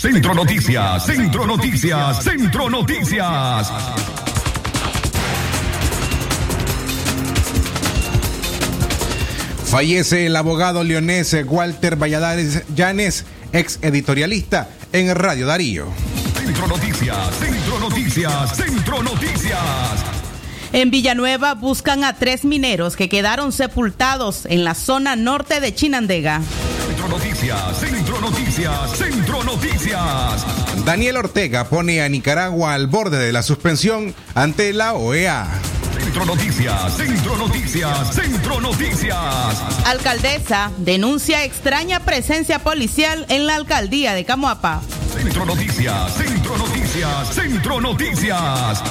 Centro Noticias, Centro Noticias, Centro Noticias. Fallece el abogado leonés Walter Valladares Llanes, ex editorialista en Radio Darío. Centro Noticias, Centro Noticias, Centro Noticias. En Villanueva buscan a tres mineros que quedaron sepultados en la zona norte de Chinandega. Centro Noticias, Centro Noticias, Centro Noticias. Daniel Ortega pone a Nicaragua al borde de la suspensión ante la OEA. Centro Noticias, Centro Noticias, Centro Noticias. Alcaldesa denuncia extraña presencia policial en la alcaldía de Camuapa. Centro Noticias, Centro Noticias, Centro Noticias.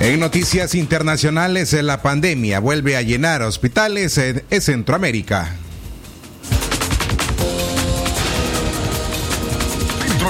En noticias internacionales, la pandemia vuelve a llenar hospitales en Centroamérica.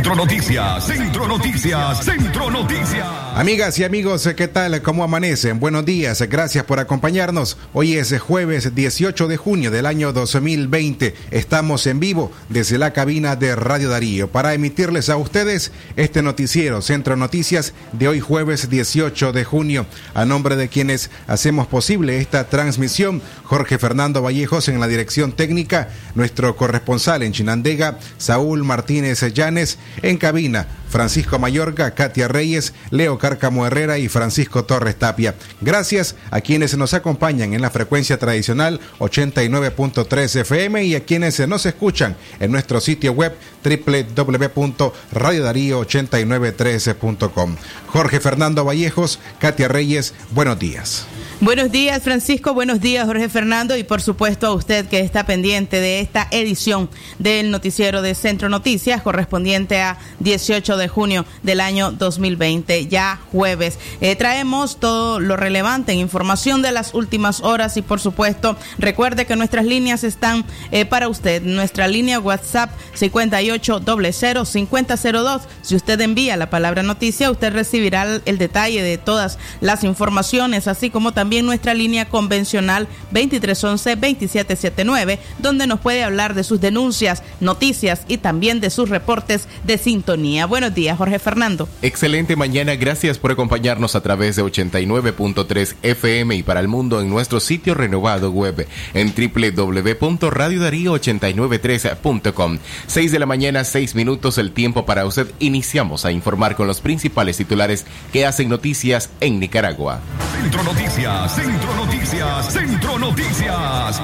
Centro Noticias, Centro Noticias, Centro Noticias. Amigas y amigos, ¿qué tal? ¿Cómo amanecen? Buenos días, gracias por acompañarnos. Hoy es jueves 18 de junio del año 2020. Estamos en vivo desde la cabina de Radio Darío para emitirles a ustedes este noticiero Centro Noticias de hoy jueves 18 de junio. A nombre de quienes hacemos posible esta transmisión, Jorge Fernando Vallejos en la dirección técnica, nuestro corresponsal en Chinandega, Saúl Martínez Llanes, en cabina, Francisco Mayorga, Katia Reyes, Leo Cárcamo Herrera y Francisco Torres Tapia. Gracias a quienes nos acompañan en la frecuencia tradicional 89.3 FM y a quienes nos escuchan en nuestro sitio web www.radiodarío8913.com. Jorge Fernando Vallejos, Katia Reyes, buenos días. Buenos días, Francisco. Buenos días, Jorge Fernando. Y por supuesto a usted que está pendiente de esta edición del noticiero de Centro Noticias correspondiente a 18 de junio del año 2020, ya jueves. Eh, traemos todo lo relevante en información de las últimas horas y por supuesto recuerde que nuestras líneas están eh, para usted. Nuestra línea WhatsApp 58005002. Si usted envía la palabra noticia, usted recibirá el detalle de todas las informaciones, así como también nuestra línea convencional 2311-2779, donde nos puede hablar de sus denuncias, noticias y también de sus reportes de sintonía. Buenos días, Jorge Fernando. Excelente mañana, gracias por acompañarnos a través de 89.3 FM y para el mundo en nuestro sitio renovado web en www.radiodarío893.com. 6 de la mañana, 6 minutos, el tiempo para usted. Iniciamos a informar con los principales titulares que hacen noticias en Nicaragua. Centro Noticias, Centro Noticias, Centro Noticias.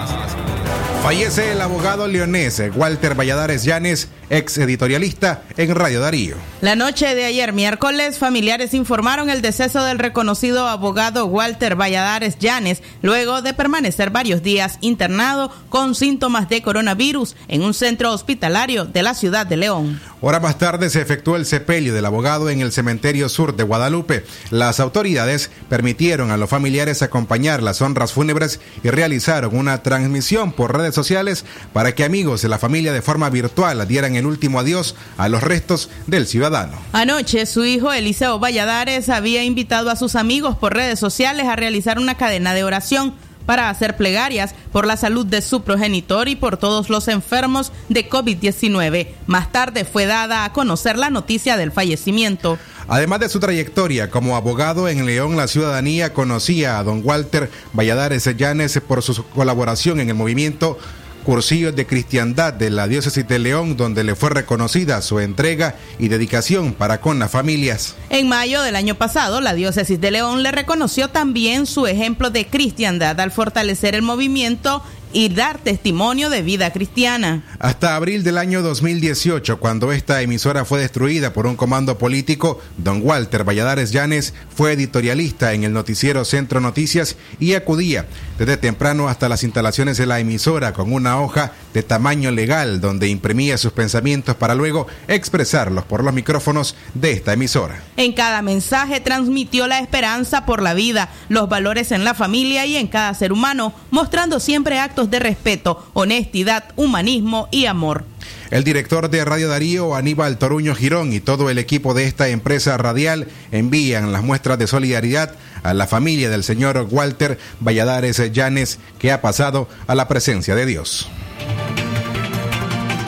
Fallece el abogado leonés Walter Valladares Llanes, ex editorialista en Radio Darío. La noche de ayer, miércoles, familiares informaron el deceso del reconocido abogado Walter Valladares Llanes, luego de permanecer varios días internado con síntomas de coronavirus en un centro hospitalario de la ciudad de León. Hora más tarde se efectuó el sepelio del abogado en el cementerio sur de Guadalupe. Las autoridades permitieron a los familiares acompañar las honras fúnebres y realizaron una transmisión por redes sociales para que amigos de la familia de forma virtual dieran el último adiós a los restos del ciudadano. Anoche, su hijo Eliseo Valladares había invitado a sus amigos por redes sociales a realizar una cadena de oración para hacer plegarias por la salud de su progenitor y por todos los enfermos de COVID-19. Más tarde fue dada a conocer la noticia del fallecimiento. Además de su trayectoria como abogado en León, la ciudadanía conocía a don Walter Valladares Llanes por su colaboración en el movimiento cursillos de cristiandad de la diócesis de León, donde le fue reconocida su entrega y dedicación para con las familias. En mayo del año pasado, la diócesis de León le reconoció también su ejemplo de cristiandad al fortalecer el movimiento y dar testimonio de vida cristiana. Hasta abril del año 2018, cuando esta emisora fue destruida por un comando político, don Walter Valladares Llanes fue editorialista en el noticiero Centro Noticias y acudía desde temprano hasta las instalaciones de la emisora con una hoja de tamaño legal donde imprimía sus pensamientos para luego expresarlos por los micrófonos de esta emisora. En cada mensaje transmitió la esperanza por la vida, los valores en la familia y en cada ser humano, mostrando siempre actos de respeto, honestidad, humanismo y amor. El director de Radio Darío, Aníbal Toruño Girón, y todo el equipo de esta empresa radial envían las muestras de solidaridad a la familia del señor Walter Valladares Llanes, que ha pasado a la presencia de Dios.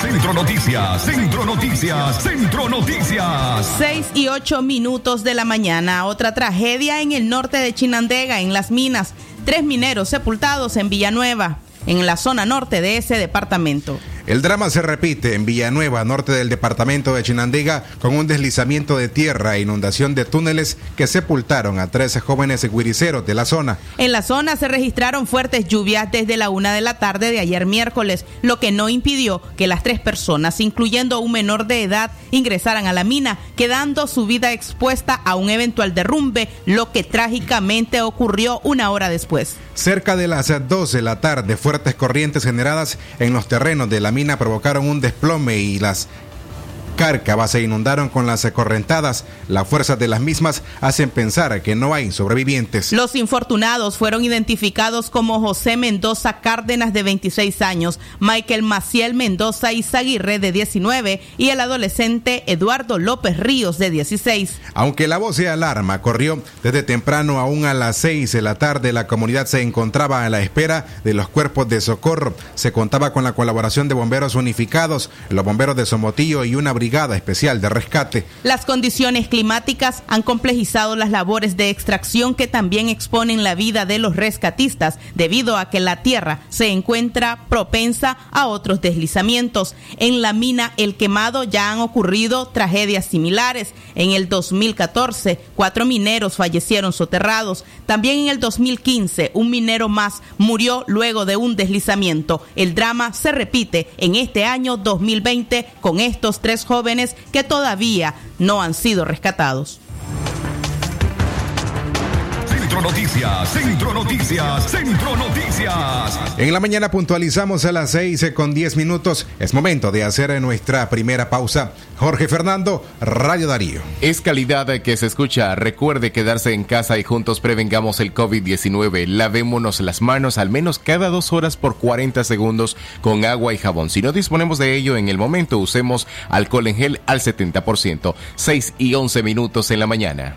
Centro Noticias, Centro Noticias, Centro Noticias. Seis y ocho minutos de la mañana. Otra tragedia en el norte de Chinandega, en las minas. Tres mineros sepultados en Villanueva en la zona norte de ese departamento. El drama se repite en Villanueva, norte del departamento de Chinandega, con un deslizamiento de tierra e inundación de túneles que sepultaron a 13 jóvenes guiriceros de la zona. En la zona se registraron fuertes lluvias desde la una de la tarde de ayer miércoles, lo que no impidió que las tres personas, incluyendo un menor de edad, ingresaran a la mina, quedando su vida expuesta a un eventual derrumbe, lo que trágicamente ocurrió una hora después. Cerca de las 2 de la tarde, fuertes corrientes generadas en los terrenos de la mina provocaron un desplome y las cárcavas se inundaron con las correntadas. Las fuerzas de las mismas hacen pensar que no hay sobrevivientes. Los infortunados fueron identificados como José Mendoza Cárdenas de 26 años, Michael Maciel Mendoza Izaguirre de 19 y el adolescente Eduardo López Ríos de 16. Aunque la voz de alarma corrió desde temprano aún a las 6 de la tarde, la comunidad se encontraba a la espera de los cuerpos de socorro. Se contaba con la colaboración de bomberos unificados, los bomberos de Somotillo y una brigada Especial de Rescate. Las condiciones climáticas han complejizado las labores de extracción que también exponen la vida de los rescatistas debido a que la tierra se encuentra propensa a otros deslizamientos. En la mina El Quemado ya han ocurrido tragedias similares. En el 2014, cuatro mineros fallecieron soterrados. También en el 2015, un minero más murió luego de un deslizamiento. El drama se repite en este año 2020 con estos tres jóvenes jóvenes que todavía no han sido rescatados. Centro Noticias, Centro Noticias, Centro Noticias. En la mañana puntualizamos a las 6 con 10 minutos. Es momento de hacer nuestra primera pausa. Jorge Fernando, Radio Darío. Es calidad que se escucha. Recuerde quedarse en casa y juntos prevengamos el COVID-19. Lavémonos las manos al menos cada dos horas por 40 segundos con agua y jabón. Si no disponemos de ello en el momento, usemos alcohol en gel al 70%. 6 y 11 minutos en la mañana.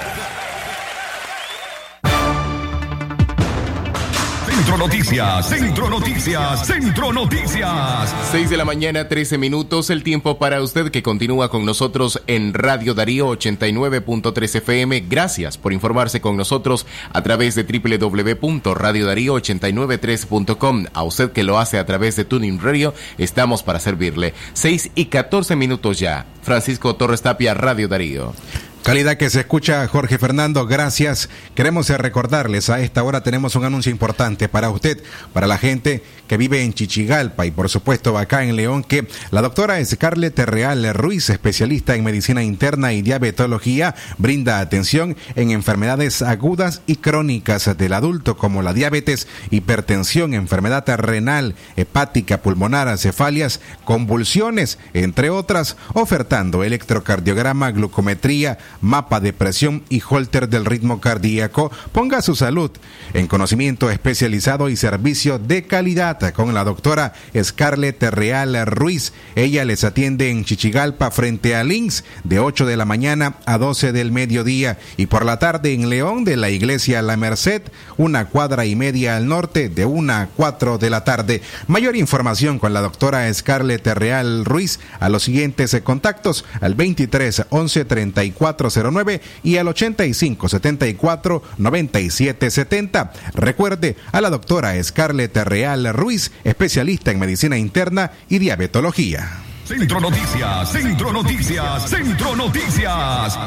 Centro Noticias, Centro Noticias, Centro Noticias. 6 de la mañana, 13 minutos, el tiempo para usted que continúa con nosotros en Radio Darío 89.3 FM. Gracias por informarse con nosotros a través de www.radiodarío893.com. A usted que lo hace a través de Tuning Radio, estamos para servirle. 6 y 14 minutos ya. Francisco Torres Tapia, Radio Darío. Calidad que se escucha, Jorge Fernando, gracias. Queremos recordarles, a esta hora tenemos un anuncio importante para usted, para la gente que vive en Chichigalpa y por supuesto acá en León, que la doctora Scarlett Real Ruiz, especialista en medicina interna y diabetología, brinda atención en enfermedades agudas y crónicas del adulto como la diabetes, hipertensión, enfermedad renal, hepática, pulmonar, cefalias, convulsiones, entre otras, ofertando electrocardiograma, glucometría, mapa de presión y holter del ritmo cardíaco. Ponga su salud en conocimiento especializado y servicio de calidad con la doctora Scarlett Real Ruiz. Ella les atiende en Chichigalpa frente a Links de 8 de la mañana a 12 del mediodía y por la tarde en León de la iglesia La Merced, una cuadra y media al norte de 1 a 4 de la tarde. Mayor información con la doctora Scarlett Real Ruiz a los siguientes contactos al 23 11 34 09 y al 85 74 97 70. Recuerde a la doctora Scarlett Real Ruiz, especialista en medicina interna y diabetología. Centro Noticias, Centro Noticias, Centro Noticias.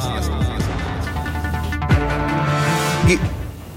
Y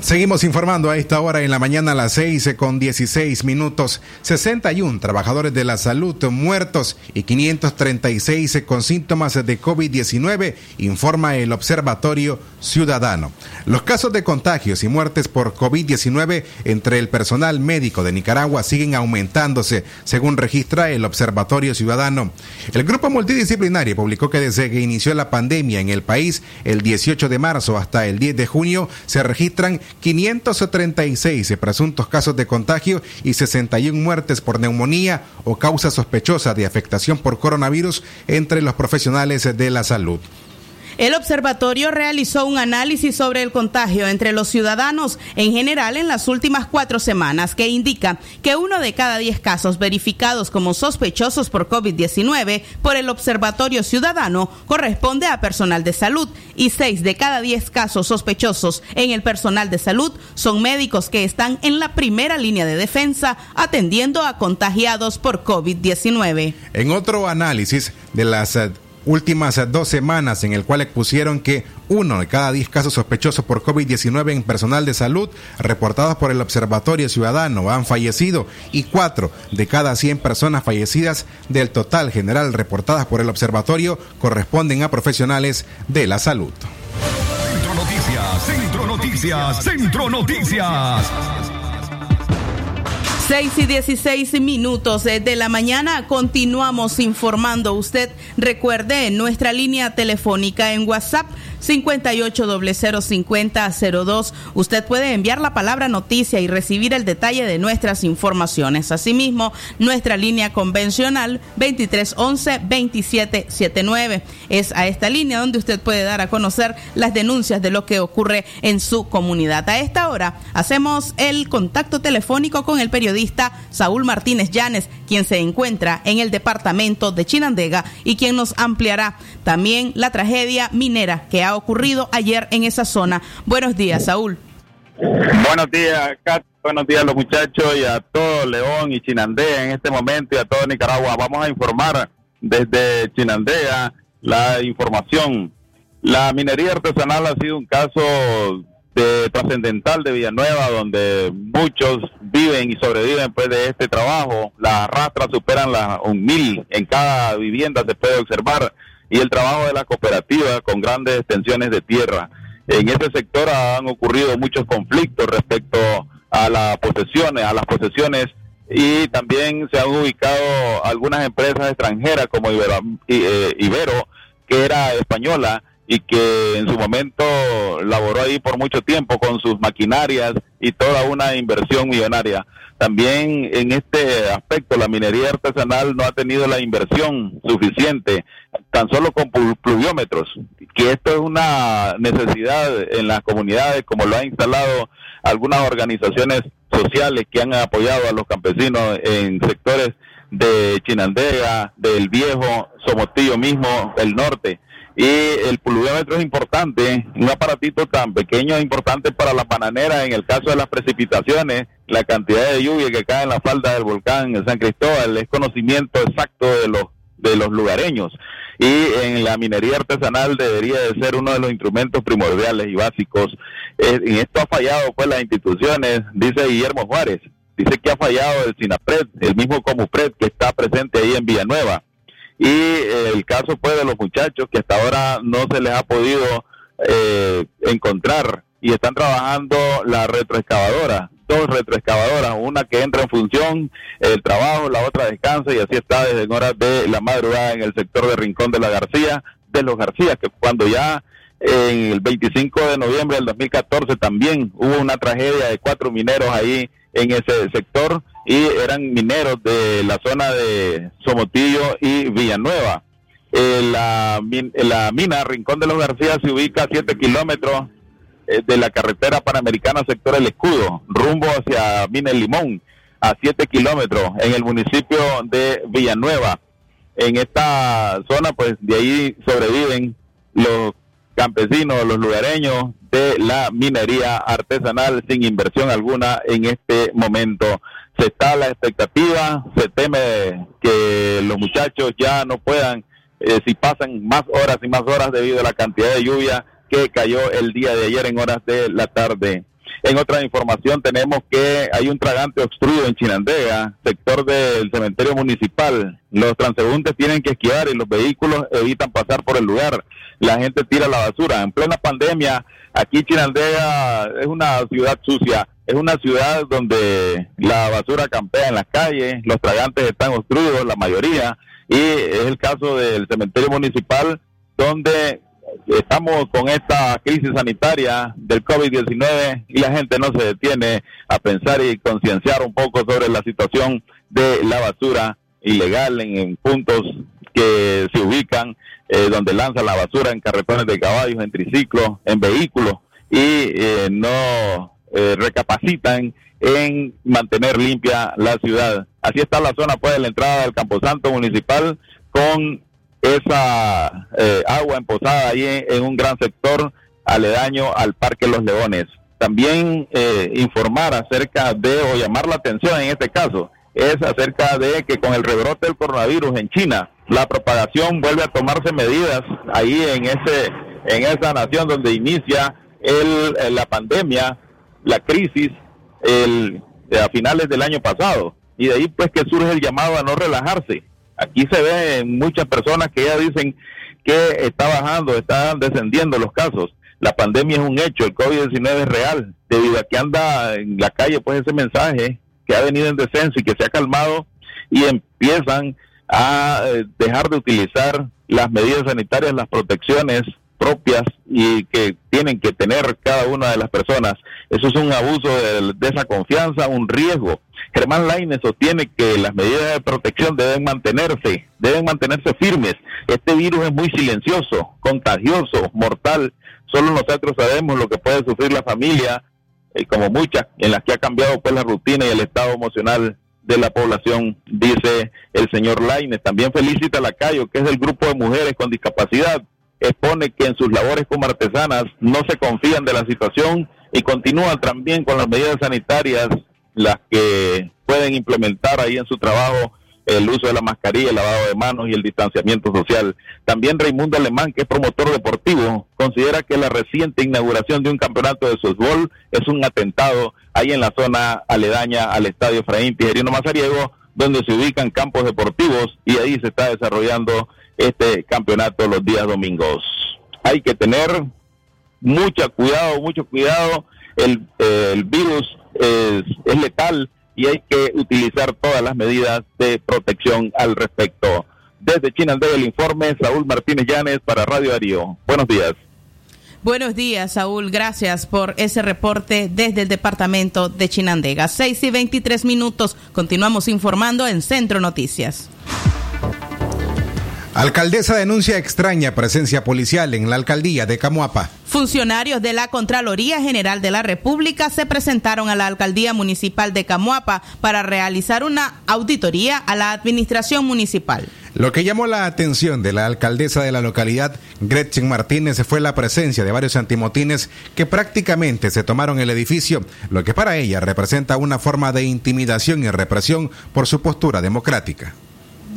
seguimos informando a esta hora en la mañana a las 6 con 16 minutos. 61 trabajadores de la salud muertos y 536 con síntomas de COVID-19, informa el Observatorio Ciudadano. Los casos de contagios y muertes por COVID-19 entre el personal médico de Nicaragua siguen aumentándose, según registra el Observatorio Ciudadano. El grupo multidisciplinario publicó que desde que inició la pandemia en el país, el 18 de marzo hasta el 10 de junio, se registran 536 presuntos casos de contagio y 61 muertes por neumonía o causa sospechosa de afectación por coronavirus entre los profesionales de la salud. El observatorio realizó un análisis sobre el contagio entre los ciudadanos en general en las últimas cuatro semanas que indica que uno de cada diez casos verificados como sospechosos por COVID-19 por el observatorio ciudadano corresponde a personal de salud y seis de cada diez casos sospechosos en el personal de salud son médicos que están en la primera línea de defensa atendiendo a contagiados por COVID-19. En otro análisis de las eh, últimas dos semanas en el cual expusieron que uno de cada diez casos sospechosos por COVID-19 en personal de salud reportados por el Observatorio Ciudadano han fallecido y cuatro de cada 100 personas fallecidas del total general reportadas por el observatorio corresponden a profesionales de la salud. Centro Noticias, Centro Noticias, Centro Noticias. 6 y 16 minutos de la mañana continuamos informando. Usted recuerde nuestra línea telefónica en WhatsApp 58005002. Usted puede enviar la palabra noticia y recibir el detalle de nuestras informaciones. Asimismo, nuestra línea convencional 2311-2779. Es a esta línea donde usted puede dar a conocer las denuncias de lo que ocurre en su comunidad. A esta hora hacemos el contacto telefónico con el periodista Saúl Martínez Llanes, quien se encuentra en el departamento de Chinandega y quien nos ampliará también la tragedia minera que ha ocurrido ayer en esa zona. Buenos días, Saúl. Buenos días, Kat. Buenos días a los muchachos y a todo León y Chinandega en este momento y a todo Nicaragua. Vamos a informar desde Chinandega la información. La minería artesanal ha sido un caso de trascendental de Villanueva, donde muchos viven y sobreviven pues de este trabajo. Las rastras superan las un mil en cada vivienda se puede observar y el trabajo de la cooperativa con grandes extensiones de tierra. En ese sector han ocurrido muchos conflictos respecto a las posesiones, a las posesiones y también se han ubicado algunas empresas extranjeras como Ibero, eh, Ibero que era española y que en su momento laboró ahí por mucho tiempo con sus maquinarias y toda una inversión millonaria. También en este aspecto la minería artesanal no ha tenido la inversión suficiente, tan solo con pluviómetros, que esto es una necesidad en las comunidades, como lo han instalado algunas organizaciones sociales que han apoyado a los campesinos en sectores de Chinandega, del Viejo, Somotillo mismo, el norte y el pluviómetro es importante, un aparatito tan pequeño es importante para las bananeras en el caso de las precipitaciones, la cantidad de lluvia que cae en la falda del volcán en San Cristóbal es conocimiento exacto de los de los lugareños. Y en la minería artesanal debería de ser uno de los instrumentos primordiales y básicos. Eh, en esto ha fallado pues las instituciones, dice Guillermo Juárez, dice que ha fallado el SINAPRED, el mismo COMUPRED que está presente ahí en Villanueva y eh, el caso fue de los muchachos que hasta ahora no se les ha podido eh, encontrar y están trabajando la retroexcavadora, dos retroexcavadoras, una que entra en función, el trabajo, la otra descansa y así está desde horas de la madrugada en el sector de Rincón de la García, de los García, que cuando ya en el 25 de noviembre del 2014 también hubo una tragedia de cuatro mineros ahí en ese sector y eran mineros de la zona de Somotillo y Villanueva. Eh, la, la, mina Rincón de los García se ubica a 7 kilómetros eh, de la carretera panamericana sector El Escudo, rumbo hacia Mina El Limón, a 7 kilómetros en el municipio de Villanueva. En esta zona, pues de ahí sobreviven los campesinos, los lugareños de la minería artesanal sin inversión alguna en este momento se está la expectativa, se teme que los muchachos ya no puedan, eh, si pasan más horas y más horas debido a la cantidad de lluvia que cayó el día de ayer en horas de la tarde. En otra información tenemos que hay un tragante obstruido en Chinandega, sector del cementerio municipal. Los transeúntes tienen que esquivar y los vehículos evitan pasar por el lugar. La gente tira la basura. En plena pandemia, aquí Chinandega es una ciudad sucia es una ciudad donde la basura campea en las calles, los tragantes están obstruidos, la mayoría, y es el caso del cementerio municipal donde estamos con esta crisis sanitaria del COVID-19 y la gente no se detiene a pensar y concienciar un poco sobre la situación de la basura ilegal en, puntos que se ubican eh, donde lanza la basura en carretones de caballos, en triciclos, en vehículos y eh, no eh, recapacitan en mantener limpia la ciudad. Así está la zona pues de la entrada del Camposanto municipal con esa eh, agua emposada ahí en, un gran sector aledaño al Parque Los Leones. También eh, informar acerca de, o llamar la atención en este caso, es acerca de que con el rebrote del coronavirus en China, la propagación, vuelve a tomarse medidas ahí en ese en esa nación donde inicia el, eh, la pandemia, la crisis, el, a finales del año pasado. Y de ahí pues que surge el llamado a no relajarse. Aquí se ven muchas personas que ya dicen que está bajando, están descendiendo los casos. La pandemia es un hecho, el COVID-19 es real, debido a que anda en la calle pues ese mensaje que ha venido en descenso y que se ha calmado y empiezan a eh, dejar de utilizar las medidas sanitarias, las protecciones propias y que tienen que tener cada una de las personas. Eso es un abuso de, esa confianza, un riesgo. Germán Laine sostiene que las medidas de protección deben mantenerse, deben mantenerse firmes. Este virus es muy silencioso, contagioso, mortal. Solo nosotros sabemos lo que puede sufrir la familia, eh, como muchas, en las que ha cambiado pues la rutina y el estado emocional de la población, dice el señor Laines. También felicita a Lacayo, que es del grupo de mujeres con discapacidad. Expone que en sus labores como artesanas no se confían de la situación y continúan también con las medidas sanitarias, las que pueden implementar ahí en su trabajo el uso de la mascarilla, el lavado de manos y el distanciamiento social. También Raimundo Alemán, que es promotor deportivo, considera que la reciente inauguración de un campeonato de fútbol es un atentado ahí en la zona aledaña al estadio Efraín Tijerino Mazariego, donde se ubican campos deportivos y ahí se está desarrollando este campeonato los días domingos. Hay que tener mucho cuidado, mucho cuidado. El, el virus es, es letal y hay que utilizar todas las medidas de protección al respecto. Desde Chinandega el informe, Saúl Martínez Llanes para Radio Darío. Buenos días. Buenos días, Saúl. Gracias por ese reporte desde el departamento de Chinandega. 6 y 23 minutos. Continuamos informando en Centro Noticias. Alcaldesa denuncia extraña presencia policial en la alcaldía de Camuapa. Funcionarios de la Contraloría General de la República se presentaron a la alcaldía municipal de Camuapa para realizar una auditoría a la administración municipal. Lo que llamó la atención de la alcaldesa de la localidad, Gretchen Martínez, fue la presencia de varios antimotines que prácticamente se tomaron el edificio, lo que para ella representa una forma de intimidación y represión por su postura democrática.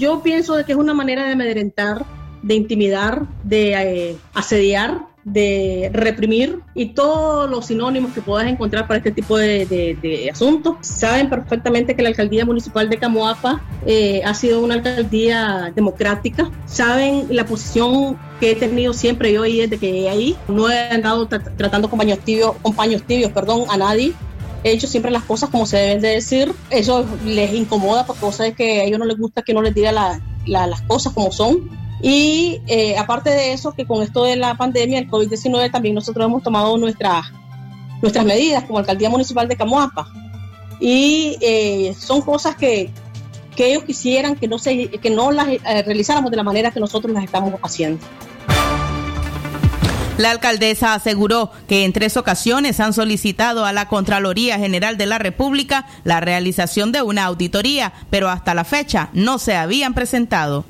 Yo pienso de que es una manera de amedrentar, de intimidar, de eh, asediar, de reprimir y todos los sinónimos que puedas encontrar para este tipo de, de- asuntos. Saben perfectamente que la alcaldía municipal de Camoapa eh, ha sido una alcaldía democrática. Saben la posición que he tenido siempre yo ahí desde que llegué ahí. No he andado tra- tratando con paños tibios, con paños tibios, perdón, a nadie. He hecho siempre las cosas como se deben de decir. Eso les incomoda porque cosa es que a ellos no les gusta que no les diga la- las cosas como son. Y eh, aparte de eso, que con esto de la pandemia, el COVID-19, también nosotros hemos tomado nuestras, nuestras medidas como alcaldía municipal de Camoapa. Y eh, son cosas que, que ellos quisieran que no, se, que no las eh, realizáramos de la manera que nosotros las estamos haciendo. La alcaldesa aseguró que en tres ocasiones han solicitado a la Contraloría General de la República la realización de una auditoría, pero hasta la fecha no se habían presentado.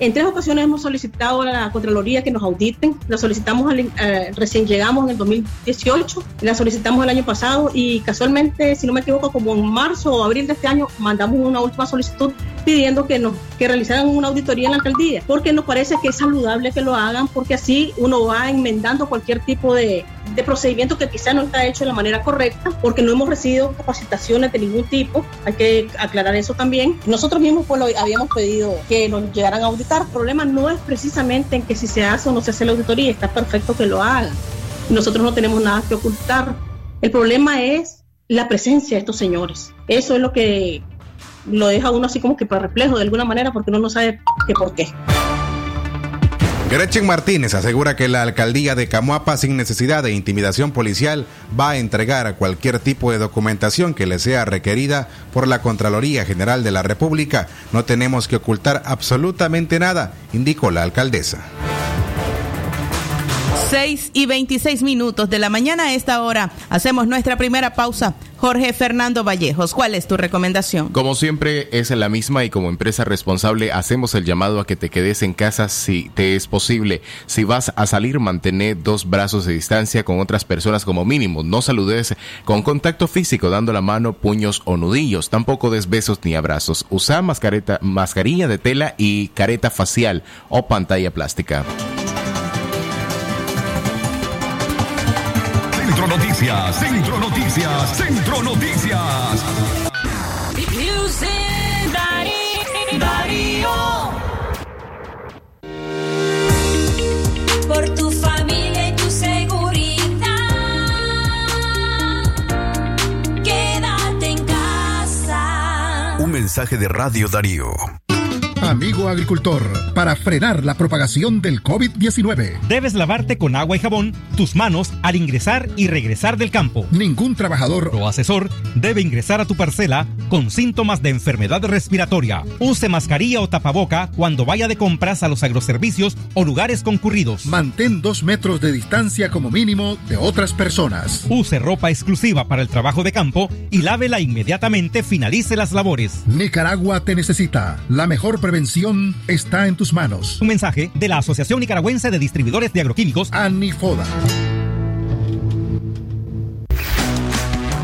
En tres ocasiones hemos solicitado a la Contraloría que nos auditen. La solicitamos al- eh, recién llegamos en el 2018, la solicitamos el año pasado y casualmente, si no me equivoco, como en marzo o abril de este año, mandamos una última solicitud pidiendo que nos que realizaran una auditoría en la alcaldía, porque nos parece que es saludable que lo hagan, porque así uno va enmendando cualquier tipo de, de procedimiento que quizá no está hecho de la manera correcta, porque no hemos recibido capacitaciones de ningún tipo, hay que aclarar eso también. Nosotros mismos pues lo habíamos pedido que nos llegaran a auditar, el problema no es precisamente en que si se hace o no se hace la auditoría, está perfecto que lo hagan. Nosotros no tenemos nada que ocultar. El problema es la presencia de estos señores. Eso es lo que lo deja uno así como que perplejo de alguna manera porque uno no sabe que por qué. Gretchen Martínez asegura que la alcaldía de Camuapa, sin necesidad de intimidación policial, va a entregar cualquier tipo de documentación que le sea requerida por la Contraloría General de la República. No tenemos que ocultar absolutamente nada, indicó la alcaldesa. 6 y 26 minutos de la mañana a esta hora. Hacemos nuestra primera pausa. Jorge Fernando Vallejos, ¿cuál es tu recomendación? Como siempre es la misma y como empresa responsable hacemos el llamado a que te quedes en casa si te es posible. Si vas a salir, mantener dos brazos de distancia con otras personas como mínimo. No saludes con contacto físico, dando la mano, puños o nudillos. Tampoco des besos ni abrazos. Usa mascareta, mascarilla de tela y careta facial o pantalla plástica. Centro Noticias, Centro Noticias, Centro Noticias. Music Darío. Darío. Por tu familia y tu seguridad. Quédate en casa. Un mensaje de Radio Darío. Amigo agricultor, para frenar la propagación del COVID-19. Debes lavarte con agua y jabón tus manos al ingresar y regresar del campo. Ningún trabajador o asesor debe ingresar a tu parcela con síntomas de enfermedad respiratoria. Use mascarilla o tapaboca cuando vaya de compras a los agroservicios o lugares concurridos. Mantén dos metros de distancia como mínimo de otras personas. Use ropa exclusiva para el trabajo de campo y lávela inmediatamente finalice las labores. Nicaragua te necesita. La mejor prevención está en tus manos. Un mensaje de la Asociación Nicaragüense de Distribuidores de Agroquímicos, ANIFODA.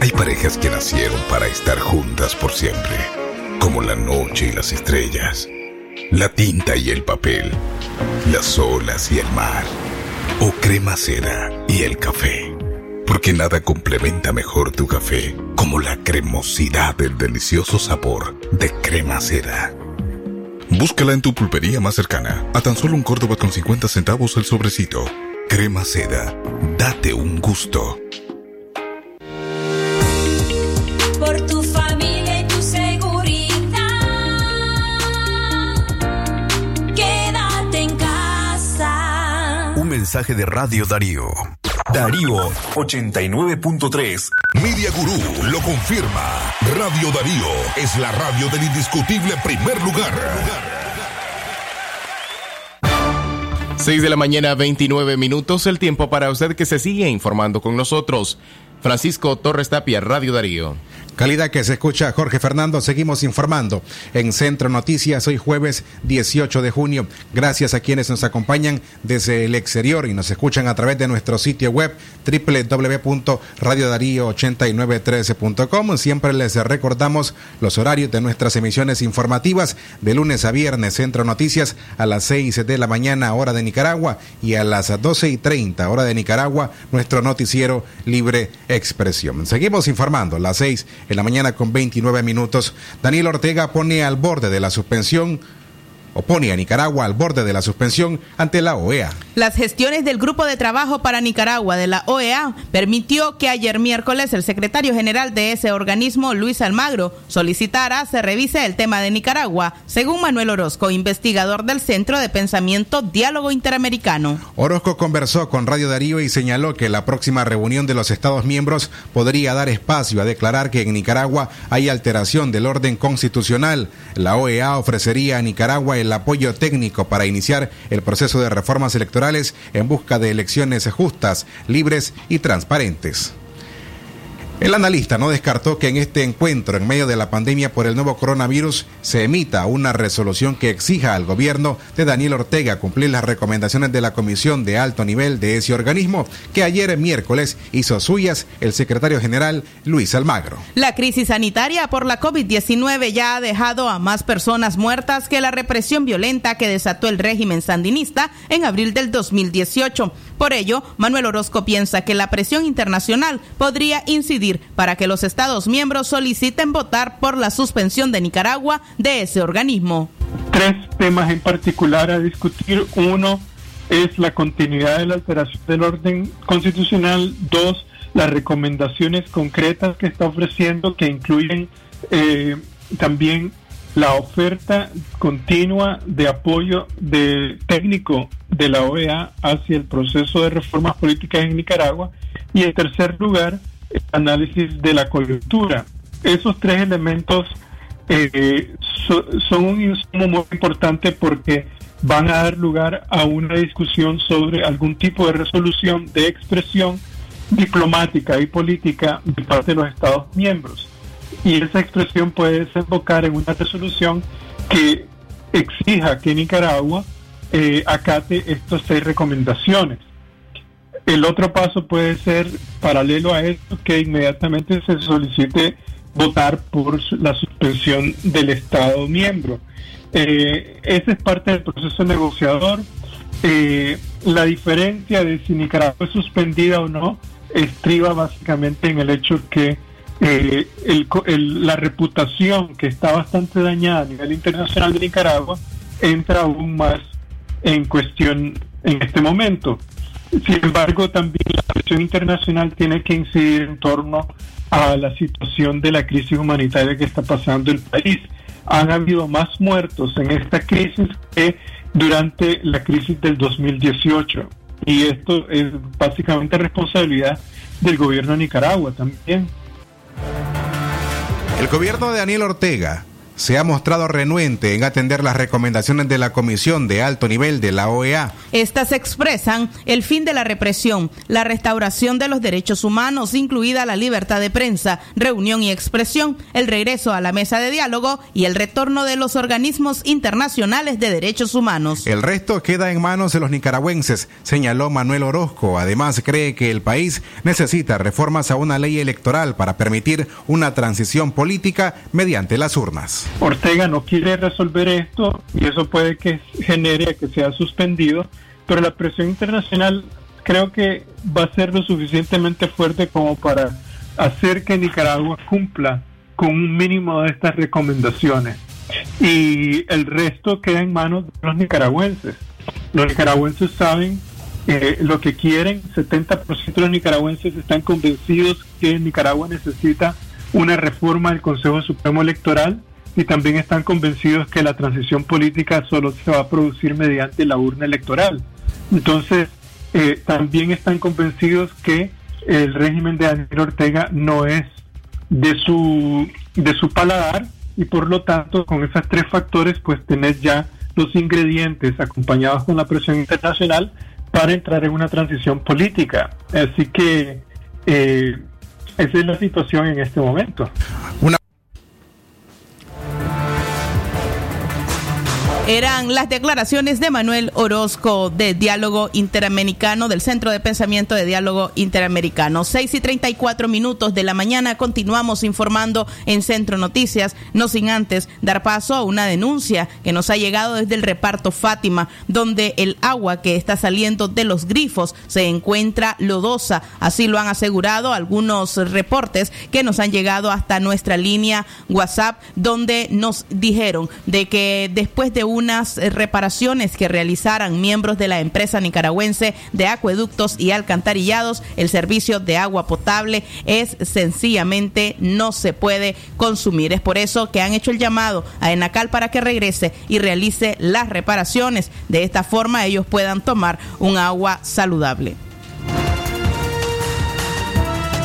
Hay parejas que nacieron para estar juntas por siempre, como la noche y las estrellas, la tinta y el papel, las olas y el mar, o crema seda y el café. Porque nada complementa mejor tu café como la cremosidad del delicioso sabor de crema seda. Búscala en tu pulpería más cercana, a tan solo un Córdoba con 50 centavos el sobrecito. Crema seda, date un gusto. Mensaje de Radio Darío. Darío 89.3. Media Gurú lo confirma. Radio Darío es la radio del indiscutible primer lugar. 6 de la mañana, 29 minutos, el tiempo para usted que se sigue informando con nosotros. Francisco Torres Tapia, Radio Darío. Calidad que se escucha Jorge Fernando, seguimos informando en Centro Noticias hoy jueves 18 de junio. Gracias a quienes nos acompañan desde el exterior y nos escuchan a través de nuestro sitio web www.radiodarío8913.com. Siempre les recordamos los horarios de nuestras emisiones informativas de lunes a viernes Centro Noticias a las 6 de la mañana hora de Nicaragua y a las 12 y 30 hora de Nicaragua nuestro noticiero Libre Expresión. Seguimos informando las 6 en la mañana con 29 minutos. Daniel Ortega pone al borde de la suspensión o pone a Nicaragua al borde de la suspensión ante la OEA. Las gestiones del Grupo de Trabajo para Nicaragua de la OEA permitió que ayer miércoles el secretario general de ese organismo, Luis Almagro, solicitara se revise el tema de Nicaragua, según Manuel Orozco, investigador del Centro de Pensamiento Diálogo Interamericano. Orozco conversó con Radio Darío y señaló que la próxima reunión de los Estados miembros podría dar espacio a declarar que en Nicaragua hay alteración del orden constitucional. La OEA ofrecería a Nicaragua el apoyo técnico para iniciar el proceso de reformas electorales en busca de elecciones justas, libres y transparentes. El analista no descartó que en este encuentro, en medio de la pandemia por el nuevo coronavirus, se emita una resolución que exija al gobierno de Daniel Ortega cumplir las recomendaciones de la comisión de alto nivel de ese organismo, que ayer miércoles hizo suyas el secretario general Luis Almagro. La crisis sanitaria por la COVID-19 ya ha dejado a más personas muertas que la represión violenta que desató el régimen sandinista en abril del 2018. Por ello, Manuel Orozco piensa que la presión internacional podría incidir para que los Estados miembros soliciten votar por la suspensión de Nicaragua de ese organismo. Tres temas en particular a discutir. Uno es la continuidad de la alteración del orden constitucional. Dos, las recomendaciones concretas que está ofreciendo que incluyen eh, también la oferta continua de apoyo de técnico de la OEA hacia el proceso de reformas políticas en Nicaragua y en tercer lugar el análisis de la coyuntura. Esos tres elementos eh, son un insumo muy importante porque van a dar lugar a una discusión sobre algún tipo de resolución de expresión diplomática y política de parte de los Estados miembros. Y esa expresión puede desembocar en una resolución que exija que Nicaragua eh, acate estas seis recomendaciones. El otro paso puede ser, paralelo a esto, que inmediatamente se solicite votar por la suspensión del Estado miembro. Eh, es parte del proceso negociador. Eh, la diferencia de si Nicaragua es suspendida o no estriba básicamente en el hecho que eh, la reputación que está bastante dañada a nivel internacional de Nicaragua entra aún más en cuestión en este momento. Sin embargo, también la presión internacional tiene que incidir en torno a la situación de la crisis humanitaria que está pasando el país. Han habido más muertos en esta crisis que durante la crisis del 2018. Y esto es básicamente responsabilidad del gobierno de Nicaragua también. Gobierno de Daniel Ortega se ha mostrado renuente en atender las recomendaciones de la Comisión de Alto Nivel de la OEA. Estas expresan el fin de la represión, la restauración de los derechos humanos, incluida la libertad de prensa, reunión y expresión, el regreso a la mesa de diálogo y el retorno de los organismos internacionales de derechos humanos. El resto queda en manos de los nicaragüenses, señaló Manuel Orozco. Además, cree que el país necesita reformas a una ley electoral para permitir una transición política mediante las urnas. Ortega no quiere resolver esto y eso puede que genere que sea suspendido, pero la presión internacional creo que va a ser lo suficientemente fuerte como para hacer que Nicaragua cumpla con un mínimo de estas recomendaciones. Y el resto queda en manos de los nicaragüenses. Los nicaragüenses saben eh, lo que quieren, 70% de los nicaragüenses están convencidos que Nicaragua necesita una reforma del Consejo Supremo Electoral y también están convencidos que la transición política solo se va a producir mediante la urna electoral. Entonces, eh, también están convencidos que el régimen de Daniel Ortega no es de su, de su paladar y por lo tanto con esos tres factores pues tenés ya los ingredientes acompañados con la presión internacional para entrar en una transición política. Así que eh, esa es la situación en este momento. Una Eran las declaraciones de Manuel Orozco de Diálogo Interamericano, del Centro de Pensamiento de Diálogo Interamericano. 6 y 34 minutos de la mañana continuamos informando en Centro Noticias, no sin antes dar paso a una denuncia que nos ha llegado desde el reparto Fátima, donde el agua que está saliendo de los grifos se encuentra lodosa. Así lo han asegurado algunos reportes que nos han llegado hasta nuestra línea WhatsApp, donde nos dijeron de que después de un unas eh, reparaciones que realizaran miembros de la empresa nicaragüense de acueductos y alcantarillados, el servicio de agua potable es sencillamente no se puede consumir. Es por eso que han hecho el llamado a Enacal para que regrese y realice las reparaciones. De esta forma ellos puedan tomar un agua saludable.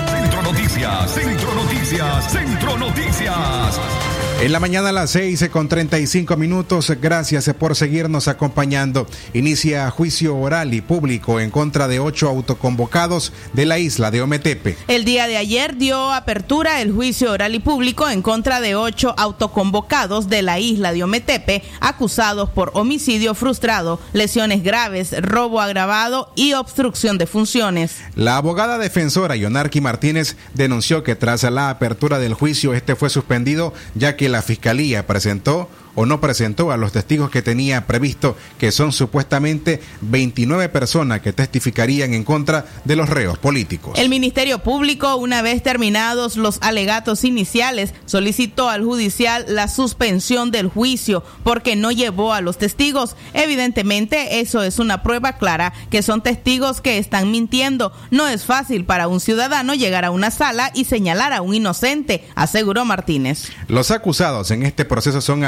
Centro Noticias, Centro Noticias, Centro Noticias. En la mañana a las 6 con 35 minutos, gracias por seguirnos acompañando. Inicia juicio oral y público en contra de ocho autoconvocados de la isla de Ometepe. El día de ayer dio apertura el juicio oral y público en contra de ocho autoconvocados de la isla de Ometepe, acusados por homicidio frustrado, lesiones graves, robo agravado y obstrucción de funciones. La abogada defensora Yonarqui Martínez denunció que tras la apertura del juicio este fue suspendido ya que la Fiscalía presentó o no presentó a los testigos que tenía previsto, que son supuestamente 29 personas que testificarían en contra de los reos políticos. El Ministerio Público, una vez terminados los alegatos iniciales, solicitó al judicial la suspensión del juicio porque no llevó a los testigos. Evidentemente, eso es una prueba clara que son testigos que están mintiendo. No es fácil para un ciudadano llegar a una sala y señalar a un inocente, aseguró Martínez. Los acusados en este proceso son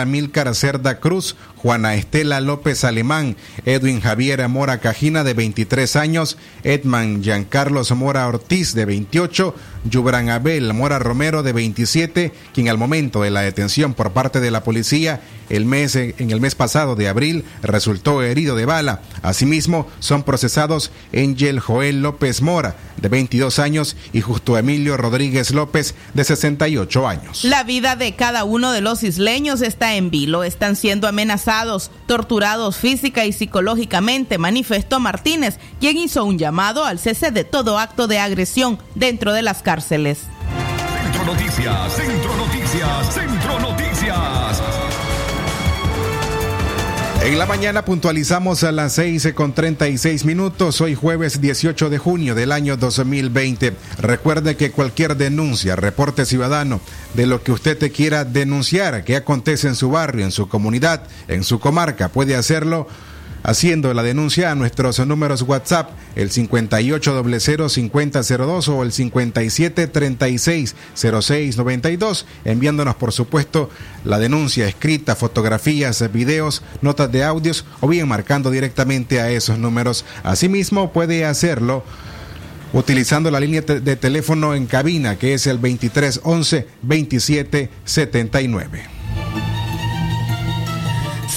Cerda Cruz, Juana Estela López Alemán, Edwin Javier Mora Cajina de 23 años, Edman Giancarlos Mora Ortiz de 28, Yubran Abel Mora Romero de 27, quien al momento de la detención por parte de la policía el mes, en el mes pasado de abril resultó herido de bala. Asimismo, son procesados Angel Joel López Mora, de 22 años, y Justo Emilio Rodríguez López, de 68 años. La vida de cada uno de los isleños está en vilo. Están siendo amenazados, torturados física y psicológicamente, manifestó Martínez, quien hizo un llamado al cese de todo acto de agresión dentro de las cárceles. Centro Noticias, Centro Noticias, Centro Noticias. En la mañana puntualizamos a las 6 con 36 minutos, hoy jueves 18 de junio del año 2020. Recuerde que cualquier denuncia, reporte ciudadano de lo que usted te quiera denunciar, que acontece en su barrio, en su comunidad, en su comarca, puede hacerlo haciendo la denuncia a nuestros números WhatsApp, el 58005002 o el 57360692, enviándonos por supuesto la denuncia escrita, fotografías, videos, notas de audios o bien marcando directamente a esos números. Asimismo puede hacerlo utilizando la línea de teléfono en cabina que es el 2311 2779.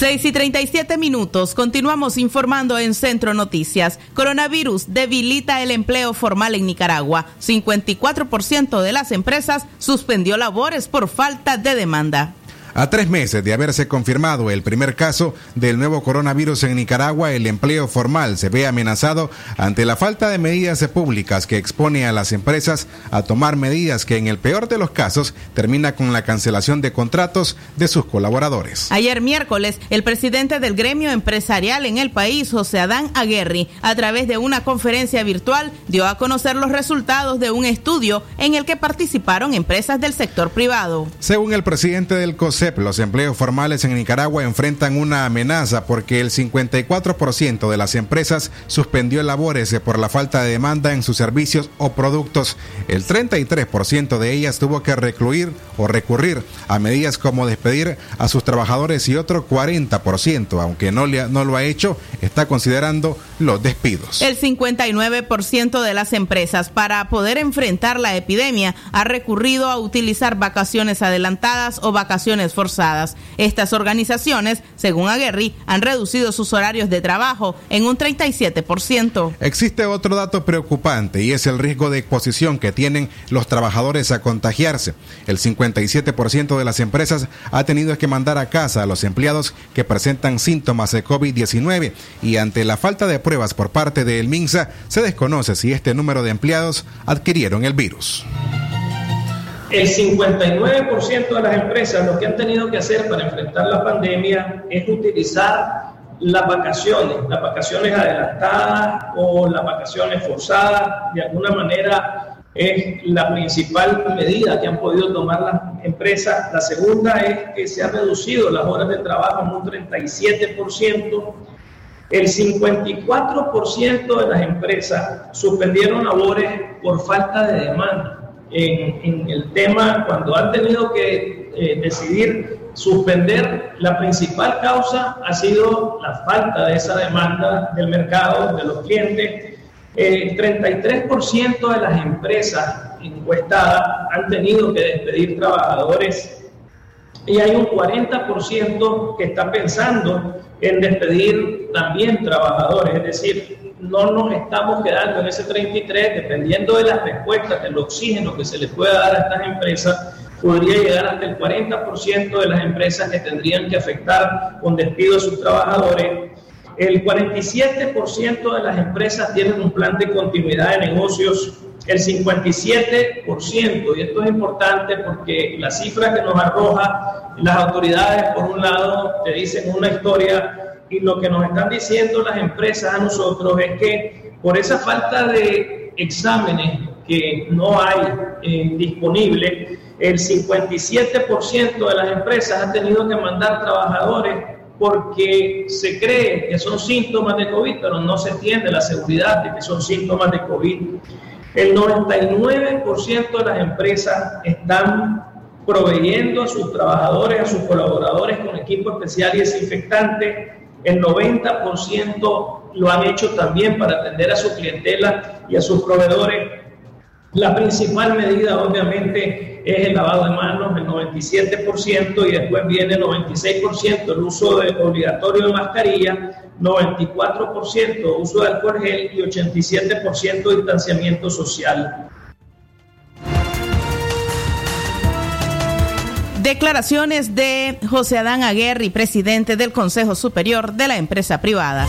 6 y 37 minutos. Continuamos informando en Centro Noticias. Coronavirus debilita el empleo formal en Nicaragua. 54% de las empresas suspendió labores por falta de demanda. A tres meses de haberse confirmado el primer caso del nuevo coronavirus en Nicaragua, el empleo formal se ve amenazado ante la falta de medidas públicas que expone a las empresas a tomar medidas que en el peor de los casos termina con la cancelación de contratos de sus colaboradores. Ayer miércoles, el presidente del gremio empresarial en el país, José Adán Aguerri, a través de una conferencia virtual, dio a conocer los resultados de un estudio en el que participaron empresas del sector privado. Según el presidente del Los empleos formales en Nicaragua enfrentan una amenaza porque el 54% de las empresas suspendió labores por la falta de demanda en sus servicios o productos. El 33% de ellas tuvo que recluir o recurrir a medidas como despedir a sus trabajadores y otro 40%, aunque no, no lo ha hecho, está considerando los despidos. El 59% de las empresas para poder enfrentar la epidemia ha recurrido a utilizar vacaciones adelantadas o vacaciones forzadas. Estas organizaciones, según Aguerri, han reducido sus horarios de trabajo en un 37%. Existe otro dato preocupante y es el riesgo de exposición que tienen los trabajadores a contagiarse. El 57% de las empresas ha tenido que mandar a casa a los empleados que presentan síntomas de COVID-19 y ante la falta de pruebas por parte del MINSA se desconoce si este número de empleados adquirieron el virus. El 59% de las empresas lo que han tenido que hacer para enfrentar la pandemia es utilizar las vacaciones, las vacaciones adelantadas o las vacaciones forzadas. De alguna manera es la principal medida que han podido tomar las empresas. La segunda es que se han reducido las horas de trabajo en un 37%. El 54% de las empresas suspendieron labores por falta de demanda en, el tema cuando han tenido que eh, decidir suspender, la principal causa ha sido la falta de esa demanda del mercado, de los clientes. El 33% de las empresas encuestadas han tenido que despedir trabajadores y hay un 40% que está pensando en despedir también trabajadores, es decir, no nos estamos quedando en ese 33, dependiendo de las respuestas, del oxígeno que se les pueda dar a estas empresas, podría llegar hasta el 40% de las empresas que tendrían que afectar con despido a sus trabajadores. El 47% de las empresas tienen un plan de continuidad de negocios el 57%, y esto es importante porque la cifra que nos arroja las autoridades, por un lado, te dicen una historia y lo que nos están diciendo las empresas a nosotros es que por esa falta de exámenes que no hay eh, disponible, el 57% de las empresas han tenido que mandar trabajadores porque se cree que son síntomas de COVID, pero no se tiene la seguridad de que son síntomas de COVID. El 99% de las empresas están proveyendo a sus trabajadores, a sus colaboradores con equipo especial y desinfectante. El 90% lo han hecho también para atender a su clientela y a sus proveedores. La principal medida, obviamente, es el lavado de manos, el 97%, y después viene el 96% el uso de, obligatorio de mascarilla, 94% uso de alcohol gel y 87% distanciamiento social. Declaraciones de José Adán Aguerri, presidente del Consejo Superior de la empresa privada.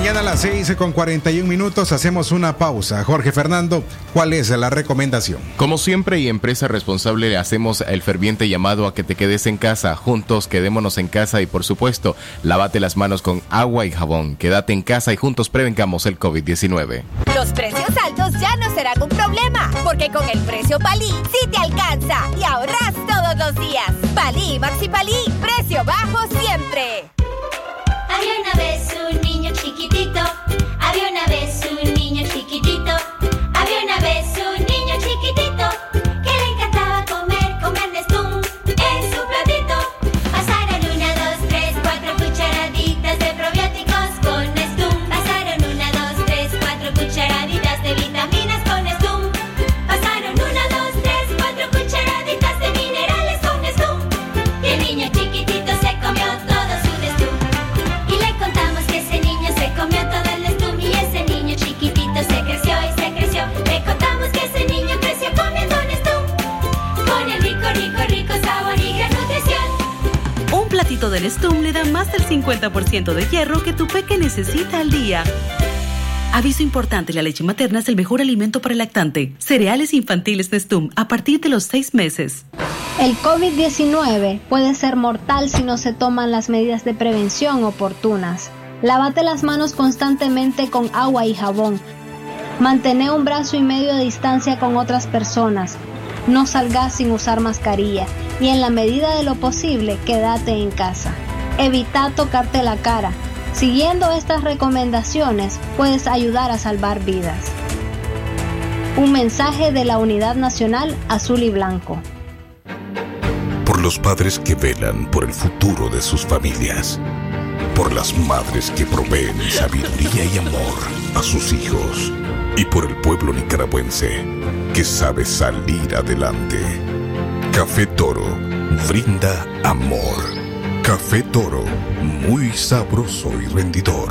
Mañana a las 6 con 41 minutos hacemos una pausa. Jorge Fernando, ¿cuál es la recomendación? Como siempre y empresa responsable le hacemos el ferviente llamado a que te quedes en casa. Juntos quedémonos en casa y por supuesto, lávate las manos con agua y jabón. Quédate en casa y juntos prevengamos el COVID-19. Los precios altos ya no serán un problema, porque con el precio Palí sí te alcanza y ahorras todos los días. Palí, Maxi Palí, precio bajo siempre. Había una vez había una Platito del Stum le da más del 50% de hierro que tu peque necesita al día. Aviso importante, la leche materna es el mejor alimento para el lactante. Cereales infantiles Nestum a partir de los 6 meses. El COVID-19 puede ser mortal si no se toman las medidas de prevención oportunas. Lávate las manos constantemente con agua y jabón. Mantén un brazo y medio de distancia con otras personas. No salgas sin usar mascarilla y en la medida de lo posible quédate en casa. Evita tocarte la cara. Siguiendo estas recomendaciones puedes ayudar a salvar vidas. Un mensaje de la Unidad Nacional Azul y Blanco. Por los padres que velan por el futuro de sus familias. Por las madres que proveen sabiduría y amor a sus hijos. Y por el pueblo nicaragüense que sabe salir adelante. Café Toro brinda amor. Café Toro, muy sabroso y rendidor.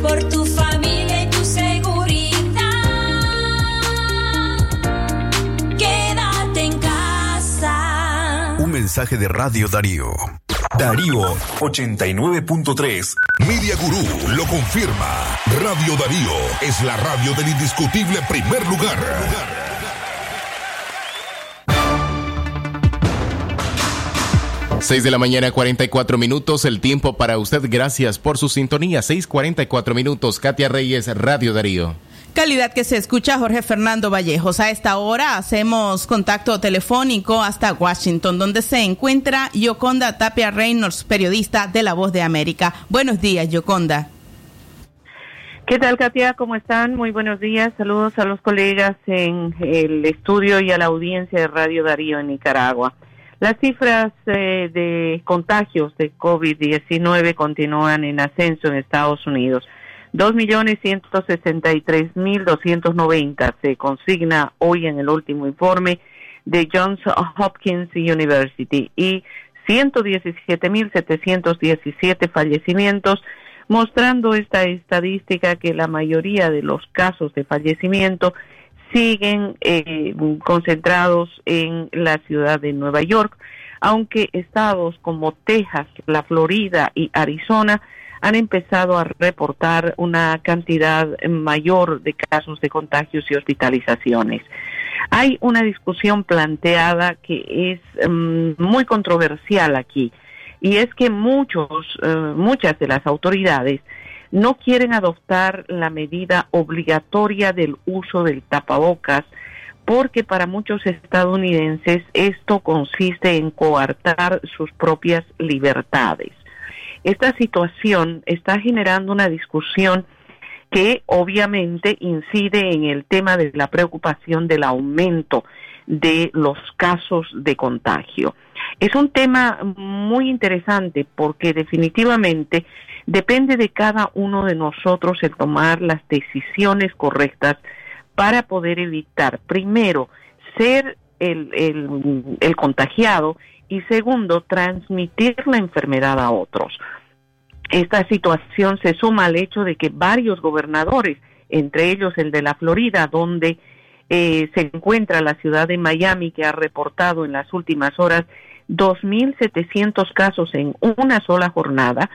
Por tu familia y tu seguridad. Quédate en casa. Un mensaje de Radio Darío. Darío 89.3. Media Gurú lo confirma. Radio Darío es la radio del indiscutible primer lugar. 6 de la mañana, 44 minutos. El tiempo para usted. Gracias por su sintonía. 6:44 minutos. Katia Reyes, Radio Darío. Calidad que se escucha Jorge Fernando Vallejos. A esta hora hacemos contacto telefónico hasta Washington, donde se encuentra Yoconda Tapia Reynolds, periodista de La Voz de América. Buenos días, Yoconda. ¿Qué tal, Katia? ¿Cómo están? Muy buenos días. Saludos a los colegas en el estudio y a la audiencia de Radio Darío en Nicaragua. Las cifras eh, de contagios de COVID-19 continúan en ascenso en Estados Unidos. 2.163.290 se consigna hoy en el último informe de Johns Hopkins University y 117.717 fallecimientos, mostrando esta estadística que la mayoría de los casos de fallecimiento siguen eh, concentrados en la ciudad de Nueva York, aunque estados como Texas, la Florida y Arizona han empezado a reportar una cantidad mayor de casos de contagios y hospitalizaciones. Hay una discusión planteada que es mm, muy controversial aquí y es que muchos, eh, muchas de las autoridades no quieren adoptar la medida obligatoria del uso del tapabocas porque para muchos estadounidenses esto consiste en coartar sus propias libertades. Esta situación está generando una discusión que obviamente incide en el tema de la preocupación del aumento de los casos de contagio. Es un tema muy interesante porque definitivamente depende de cada uno de nosotros el tomar las decisiones correctas para poder evitar, primero, ser el, el, contagiado y segundo, transmitir la enfermedad a otros. Esta situación se suma al hecho de que varios gobernadores, entre ellos el de la Florida, donde eh, se encuentra la ciudad de Miami, que ha reportado en las últimas horas 2.700 casos en una sola jornada,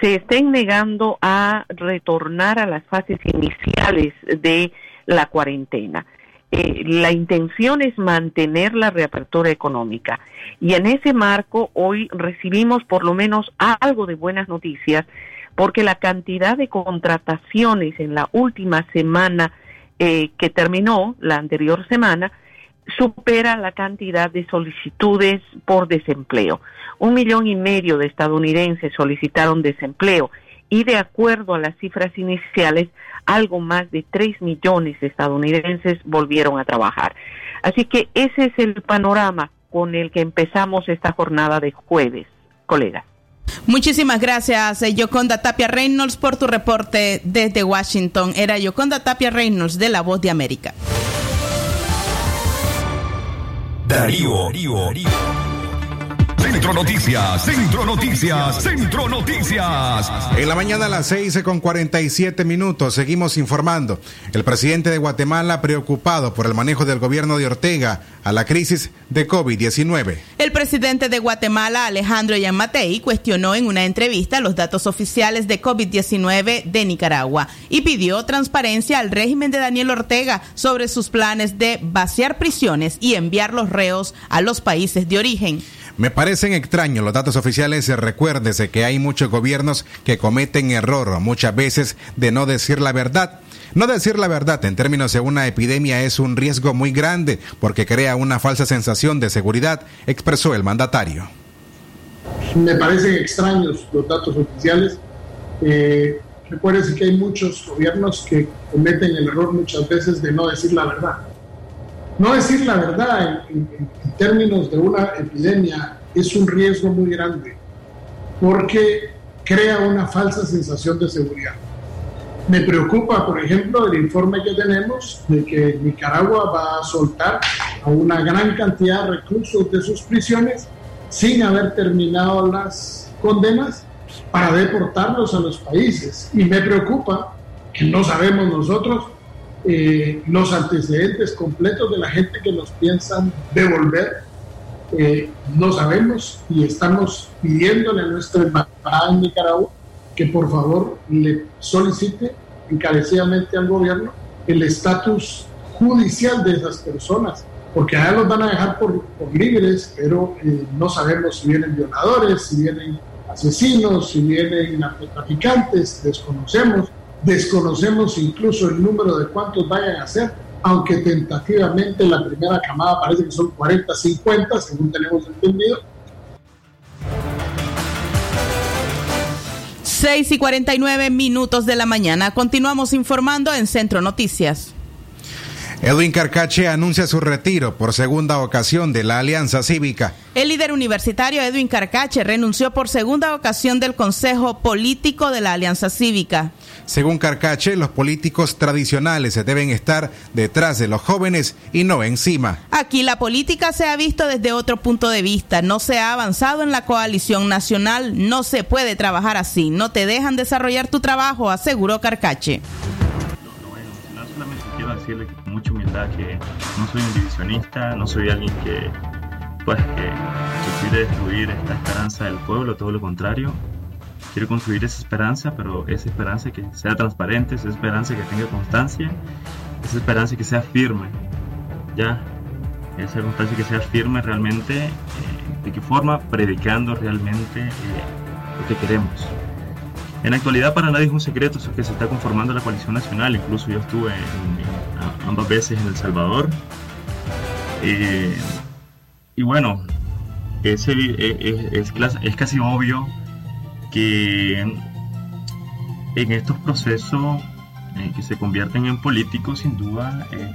se estén negando a retornar a las fases iniciales de la cuarentena. Eh, la intención es mantener la reapertura económica. Y en ese marco hoy recibimos por lo menos algo de buenas noticias porque la cantidad de contrataciones en la última semana eh, que terminó, la anterior semana, supera la cantidad de solicitudes por desempleo. Un millón y medio de estadounidenses solicitaron desempleo y de acuerdo a las cifras iniciales, algo más de 3 millones de estadounidenses volvieron a trabajar. Así que ese es el panorama con el que empezamos esta jornada de jueves, colegas. Muchísimas gracias, eh, Yoconda Tapia Reynolds, por tu reporte desde Washington. Era Yoconda Tapia Reynolds de La Voz de América. Darío, Darío, Darío. Centro Noticias, Centro Noticias, Centro Noticias. En la mañana a las 6 con 47 minutos seguimos informando. El presidente de Guatemala preocupado por el manejo del gobierno de Ortega a la crisis de COVID-19. El presidente de Guatemala, Alejandro Yamatei, cuestionó en una entrevista los datos oficiales de COVID-19 de Nicaragua y pidió transparencia al régimen de Daniel Ortega sobre sus planes de vaciar prisiones y enviar los reos a los países de origen. Me parecen extraños los datos oficiales. Recuérdese que hay muchos gobiernos que cometen error muchas veces de no decir la verdad. No decir la verdad en términos de una epidemia es un riesgo muy grande porque crea una falsa sensación de seguridad, expresó el mandatario. Me parecen extraños los datos oficiales. Eh, recuérdese que hay muchos gobiernos que cometen el error muchas veces de no decir la verdad. No decir la verdad en, términos de una epidemia es un riesgo muy grande porque crea una falsa sensación de seguridad. Me preocupa, por ejemplo, el informe que tenemos de que Nicaragua va a soltar a una gran cantidad de reclusos de sus prisiones sin haber terminado las condenas para deportarlos a los países. Y me preocupa que no sabemos nosotros eh, los antecedentes completos de la gente que nos piensan devolver. Eh, no sabemos y estamos pidiéndole a nuestra embajada en Nicaragua que por favor le solicite encarecidamente al gobierno el estatus judicial de esas personas, porque allá los van a dejar por, libres, pero eh, no sabemos si vienen violadores, si vienen asesinos, si vienen narcotraficantes, desconocemos. Desconocemos incluso el número de cuántos vayan a ser, aunque tentativamente la primera camada parece que son 40, 50, según tenemos entendido. 6 y 49 minutos de la mañana. Continuamos informando en Centro Noticias. Edwin Carcache anuncia su retiro por segunda ocasión de la Alianza Cívica. El líder universitario Edwin Carcache renunció por segunda ocasión del Consejo Político de la Alianza Cívica. Según Carcache, los políticos tradicionales deben estar detrás de los jóvenes y no encima. Aquí la política se ha visto desde otro punto de vista. No se ha avanzado en la coalición nacional. No se puede trabajar así. No te dejan desarrollar tu trabajo, aseguró Carcache decirle con mucha humildad que no soy un divisionista, no soy alguien que, pues, que, quiere destruir esta esperanza del pueblo, todo lo contrario. Quiero construir esa esperanza, pero esa esperanza que sea transparente, esa esperanza que tenga constancia, esa esperanza que sea firme, ¿ya? Esa constancia que sea firme realmente, eh, ¿de qué forma? Predicando realmente eh, lo que queremos. En la actualidad para nadie es un secreto que se está conformando la coalición nacional, incluso yo estuve ambas veces en El Salvador. Eh, y bueno, es, casi obvio que en estos procesos eh, que se convierten en políticos, sin duda, eh,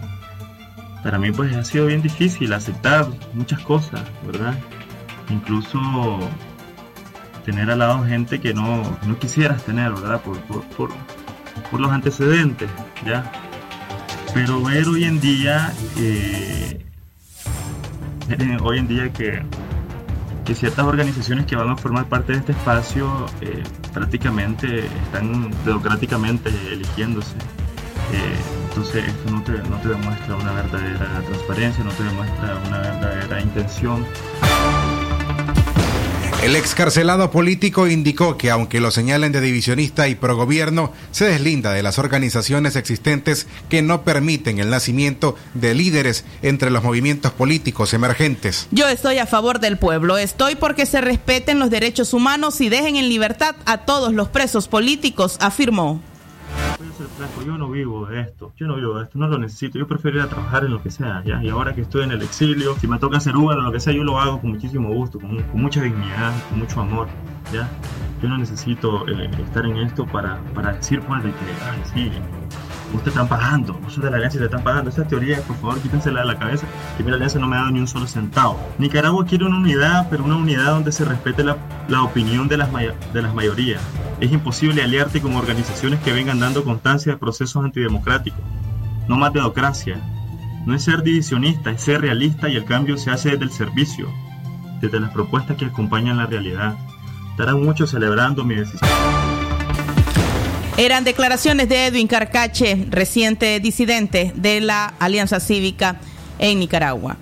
para mí pues ha sido bien difícil aceptar muchas cosas, ¿verdad? Incluso tener al lado gente que no, no quisieras tener, ¿verdad? Por, por, por, los antecedentes, ¿ya? Pero ver hoy en día, eh, hoy en día que, que, ciertas organizaciones que van a formar parte de este espacio eh, prácticamente están democráticamente eligiéndose. Eh, entonces esto no te, no te demuestra una verdadera transparencia, no te demuestra una verdadera intención. El excarcelado político indicó que aunque lo señalen de divisionista y progobierno, se deslinda de las organizaciones existentes que no permiten el nacimiento de líderes entre los movimientos políticos emergentes. Yo estoy a favor del pueblo, estoy porque se respeten los derechos humanos y dejen en libertad a todos los presos políticos, afirmó yo no vivo de esto, yo no vivo de esto, no lo necesito, yo prefiero ir a trabajar en lo que sea, ¿ya? Y ahora que estoy en el exilio, si me toca hacer Uber o lo que sea, yo lo hago con muchísimo gusto, con, mucha dignidad, con mucho amor, ¿ya? Yo no necesito eh, estar en esto para, para decir, pues, de que, ay, sí, usted están pagando, usted de la alianza te están pagando. Esa teoría, por favor, quítensela de la cabeza, que mi alianza no me ha dado ni un solo centavo. Nicaragua quiere una unidad, pero una unidad donde se respete la, la opinión de las, de las mayorías. Es imposible aliarte con organizaciones que vengan dando constancia de procesos antidemocráticos. No más democracia. No es ser divisionista, es ser realista y el cambio se hace desde el servicio, desde las propuestas que acompañan la realidad. Estarán muchos celebrando mi decisión. Eran declaraciones de Edwin Carcache, reciente disidente de la Alianza Cívica en Nicaragua.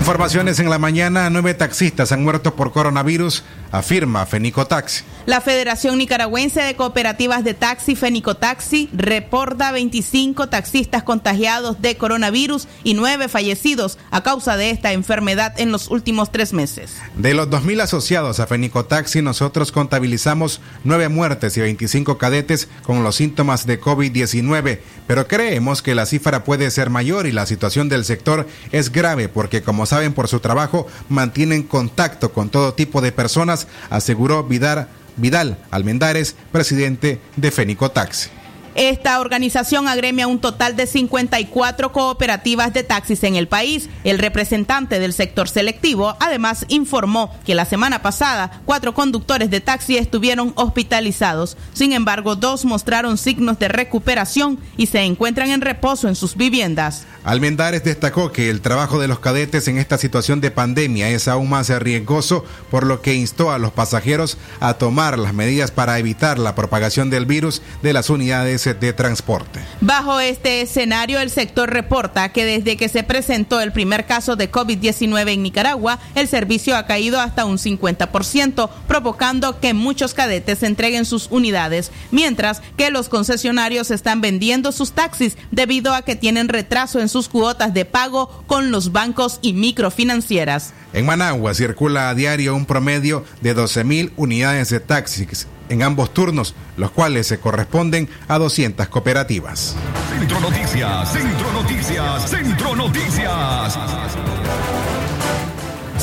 Informaciones en la mañana, nueve taxistas han muerto por coronavirus, afirma Fenico Taxi. La Federación Nicaragüense de Cooperativas de Taxi, Fenico Taxi, reporta 25 taxistas contagiados de coronavirus y nueve fallecidos a causa de esta enfermedad en los últimos tres meses. De los 2.000 asociados a Fenico Taxi, nosotros contabilizamos nueve muertes y 25 cadetes con los síntomas de COVID-19, pero creemos que la cifra puede ser mayor y la situación del sector es grave porque, como saben por su trabajo, mantienen contacto con todo tipo de personas, aseguró Vidar Vidal Almendares, presidente de Fénico Taxi. Esta organización agremia un total de 54 cooperativas de taxis en el país. El representante del sector selectivo además informó que la semana pasada cuatro conductores de taxi estuvieron hospitalizados. Sin embargo, dos mostraron signos de recuperación y se encuentran en reposo en sus viviendas. Almendares destacó que el trabajo de los cadetes en esta situación de pandemia es aún más riesgoso, por lo que instó a los pasajeros a tomar las medidas para evitar la propagación del virus de las unidades de transporte. Bajo este escenario, el sector reporta que desde que se presentó el primer caso de COVID-19 en Nicaragua, el servicio ha caído hasta un 50%, provocando que muchos cadetes entreguen sus unidades, mientras que los concesionarios están vendiendo sus taxis debido a que tienen retraso en sus cuotas de pago con los bancos y microfinancieras. En Managua circula a diario un promedio de 12.000 unidades de taxis en ambos turnos, los cuales se corresponden a 200 cooperativas. Centro Noticias, Centro Noticias, Centro Noticias.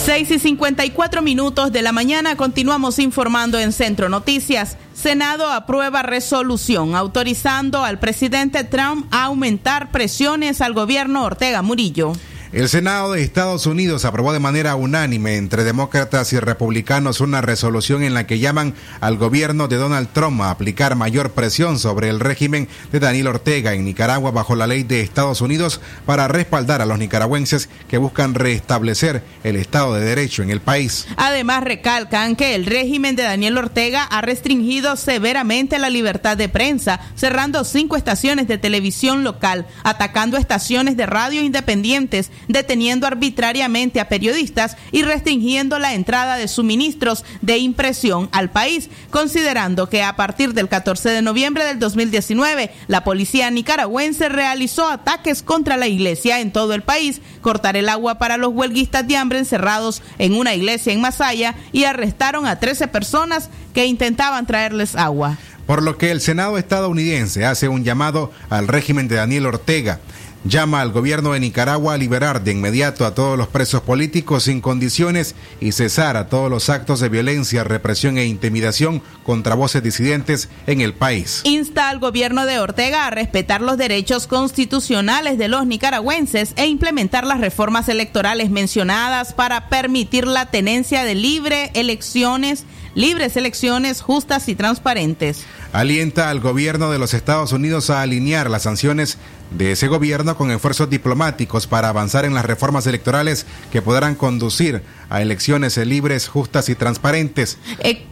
6 y 54 minutos de la mañana continuamos informando en Centro Noticias. Senado aprueba resolución autorizando al presidente Trump a aumentar presiones al gobierno Ortega Murillo. El Senado de Estados Unidos aprobó de manera unánime entre demócratas y republicanos una resolución en la que llaman al gobierno de Donald Trump a aplicar mayor presión sobre el régimen de Daniel Ortega en Nicaragua bajo la ley de Estados Unidos para respaldar a los nicaragüenses que buscan restablecer el Estado de Derecho en el país. Además, recalcan que el régimen de Daniel Ortega ha restringido severamente la libertad de prensa, cerrando cinco estaciones de televisión local, atacando estaciones de radio independientes, deteniendo arbitrariamente a periodistas y restringiendo la entrada de suministros de impresión al país, considerando que a partir del 14 de noviembre del 2019 la policía nicaragüense realizó ataques contra la iglesia en todo el país, cortar el agua para los huelguistas de hambre encerrados en una iglesia en Masaya y arrestaron a 13 personas que intentaban traerles agua. Por lo que el Senado estadounidense hace un llamado al régimen de Daniel Ortega. Llama al gobierno de Nicaragua a liberar de inmediato a todos los presos políticos sin condiciones y cesar a todos los actos de violencia, represión e intimidación contra voces disidentes en el país. Insta al gobierno de Ortega a respetar los derechos constitucionales de los nicaragüenses e implementar las reformas electorales mencionadas para permitir la tenencia de libre elecciones libres elecciones justas y transparentes. Alienta al gobierno de los Estados Unidos a alinear las sanciones de ese gobierno con esfuerzos diplomáticos para avanzar en las reformas electorales que podrán conducir a elecciones libres, justas y transparentes. E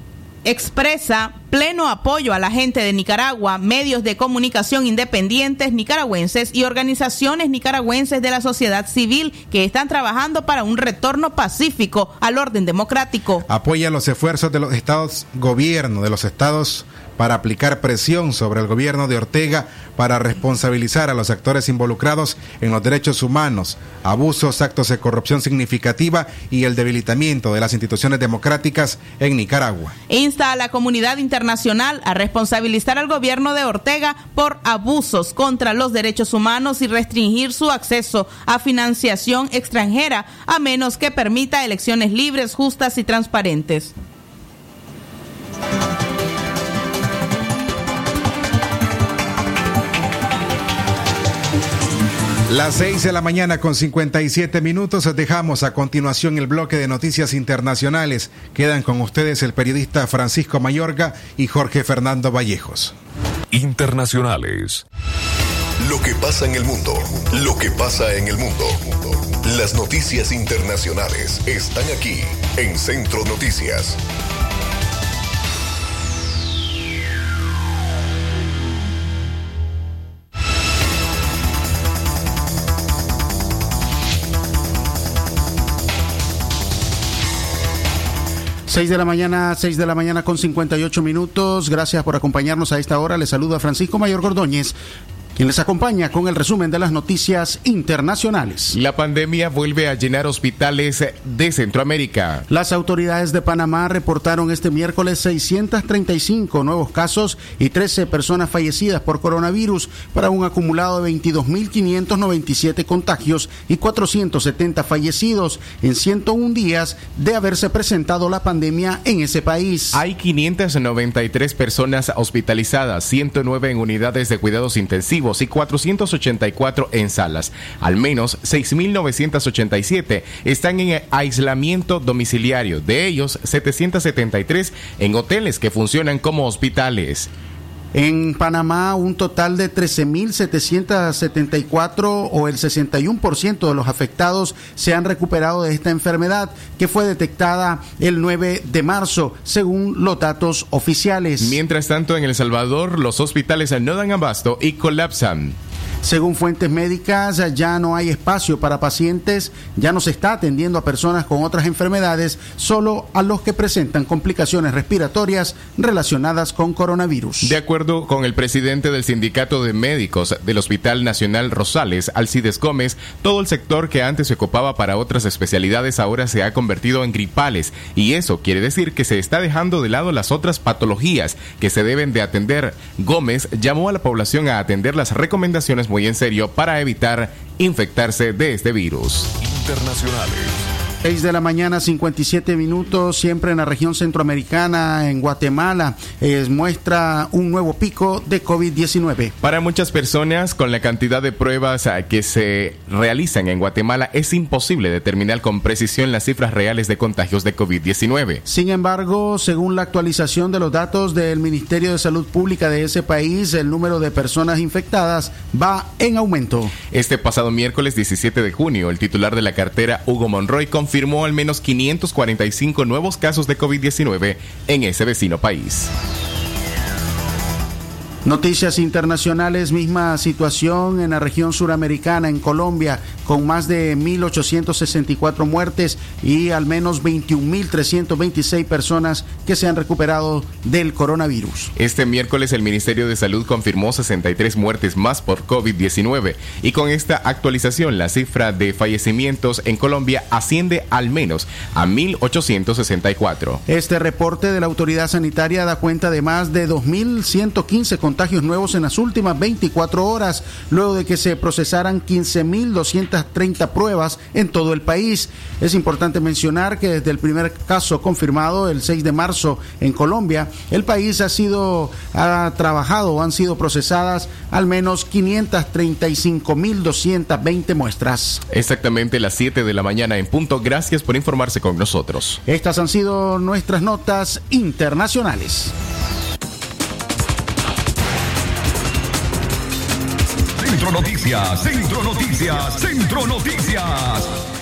expresa pleno apoyo a la gente de Nicaragua, medios de comunicación independientes nicaragüenses y organizaciones nicaragüenses de la sociedad civil que están trabajando para un retorno pacífico al orden democrático. Apoya los esfuerzos de los estados gobierno de los estados para aplicar presión sobre el gobierno de Ortega para responsabilizar a los actores involucrados en los derechos humanos, abusos, actos de corrupción significativa y el debilitamiento de las instituciones democráticas en Nicaragua. Insta a la comunidad internacional a responsabilizar al gobierno de Ortega por abusos contra los derechos humanos y restringir su acceso a financiación extranjera a menos que permita elecciones libres, justas y transparentes. Las 6 de la mañana con 57 minutos dejamos a continuación el bloque de noticias internacionales. Quedan con ustedes el periodista Francisco Mayorga y Jorge Fernando Vallejos. Internacionales. Lo que pasa en el mundo. Lo que pasa en el mundo. Las noticias internacionales están aquí en Centro Noticias. Seis de la mañana, seis de la mañana con 58 minutos. Gracias por acompañarnos a esta hora. Les saluda Francisco Mayor Gordóñez quien les acompaña con el resumen de las noticias internacionales. La pandemia vuelve a llenar hospitales de Centroamérica. Las autoridades de Panamá reportaron este miércoles 635 nuevos casos y 13 personas fallecidas por coronavirus para un acumulado de 22.597 contagios y 470 fallecidos en 101 días de haberse presentado la pandemia en ese país. Hay 593 personas hospitalizadas, 109 en unidades de cuidados intensivos y 484 en salas. Al menos 6.987 están en aislamiento domiciliario, de ellos 773 en hoteles que funcionan como hospitales. En Panamá, un total de 13.774 o el 61% de los afectados se han recuperado de esta enfermedad que fue detectada el 9 de marzo, según los datos oficiales. Mientras tanto, en El Salvador, los hospitales no dan abasto y colapsan. Según fuentes médicas, ya no hay espacio para pacientes, ya no se está atendiendo a personas con otras enfermedades, solo a los que presentan complicaciones respiratorias relacionadas con coronavirus. De acuerdo con el presidente del Sindicato de Médicos del Hospital Nacional Rosales, Alcides Gómez, todo el sector que antes se ocupaba para otras especialidades ahora se ha convertido en gripales y eso quiere decir que se está dejando de lado las otras patologías que se deben de atender. Gómez llamó a la población a atender las recomendaciones muy en serio para evitar infectarse de este virus. 6 de la mañana, 57 minutos, siempre en la región centroamericana, en Guatemala, eh, muestra un nuevo pico de COVID-19. Para muchas personas, con la cantidad de pruebas ah, que se realizan en Guatemala, es imposible determinar con precisión las cifras reales de contagios de COVID-19. Sin embargo, según la actualización de los datos del Ministerio de Salud Pública de ese país, el número de personas infectadas va en aumento. Este pasado miércoles 17 de junio, el titular de la cartera, Hugo Monroy, confirmó confirmó al menos 545 nuevos casos de COVID-19 en ese vecino país. Noticias internacionales, misma situación en la región suramericana, en Colombia, con más de 1.864 muertes y al menos 21.326 personas que se han recuperado del coronavirus. Este miércoles el Ministerio de Salud confirmó 63 muertes más por COVID-19 y con esta actualización la cifra de fallecimientos en Colombia asciende al menos a 1.864. Este reporte de la autoridad sanitaria da cuenta de más de 2.115 contagios nuevos en las últimas 24 horas, luego de que se procesaran 15.230 pruebas en todo el país. Es importante mencionar que desde el primer caso confirmado el 6 de marzo en Colombia, el país ha sido ha trabajado o han sido procesadas al menos 535.220 muestras. Exactamente las 7 de la mañana en punto. Gracias por informarse con nosotros. Estas han sido nuestras notas internacionales. Centro Noticias, Centro Noticias, Centro Noticias.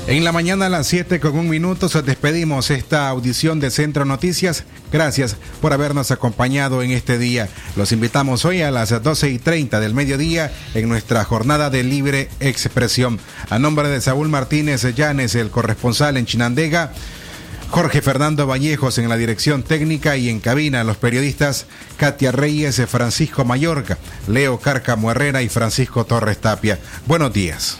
En la mañana a las 7 con un minuto se despedimos esta audición de Centro Noticias. Gracias por habernos acompañado en este día. Los invitamos hoy a las 12 y 30 del mediodía en nuestra jornada de libre expresión. A nombre de Saúl Martínez Llanes, el corresponsal en Chinandega, Jorge Fernando Vallejos en la dirección técnica y en cabina los periodistas Katia Reyes, Francisco Mayorga, Leo Cárcamo Herrera y Francisco Torres Tapia. Buenos días.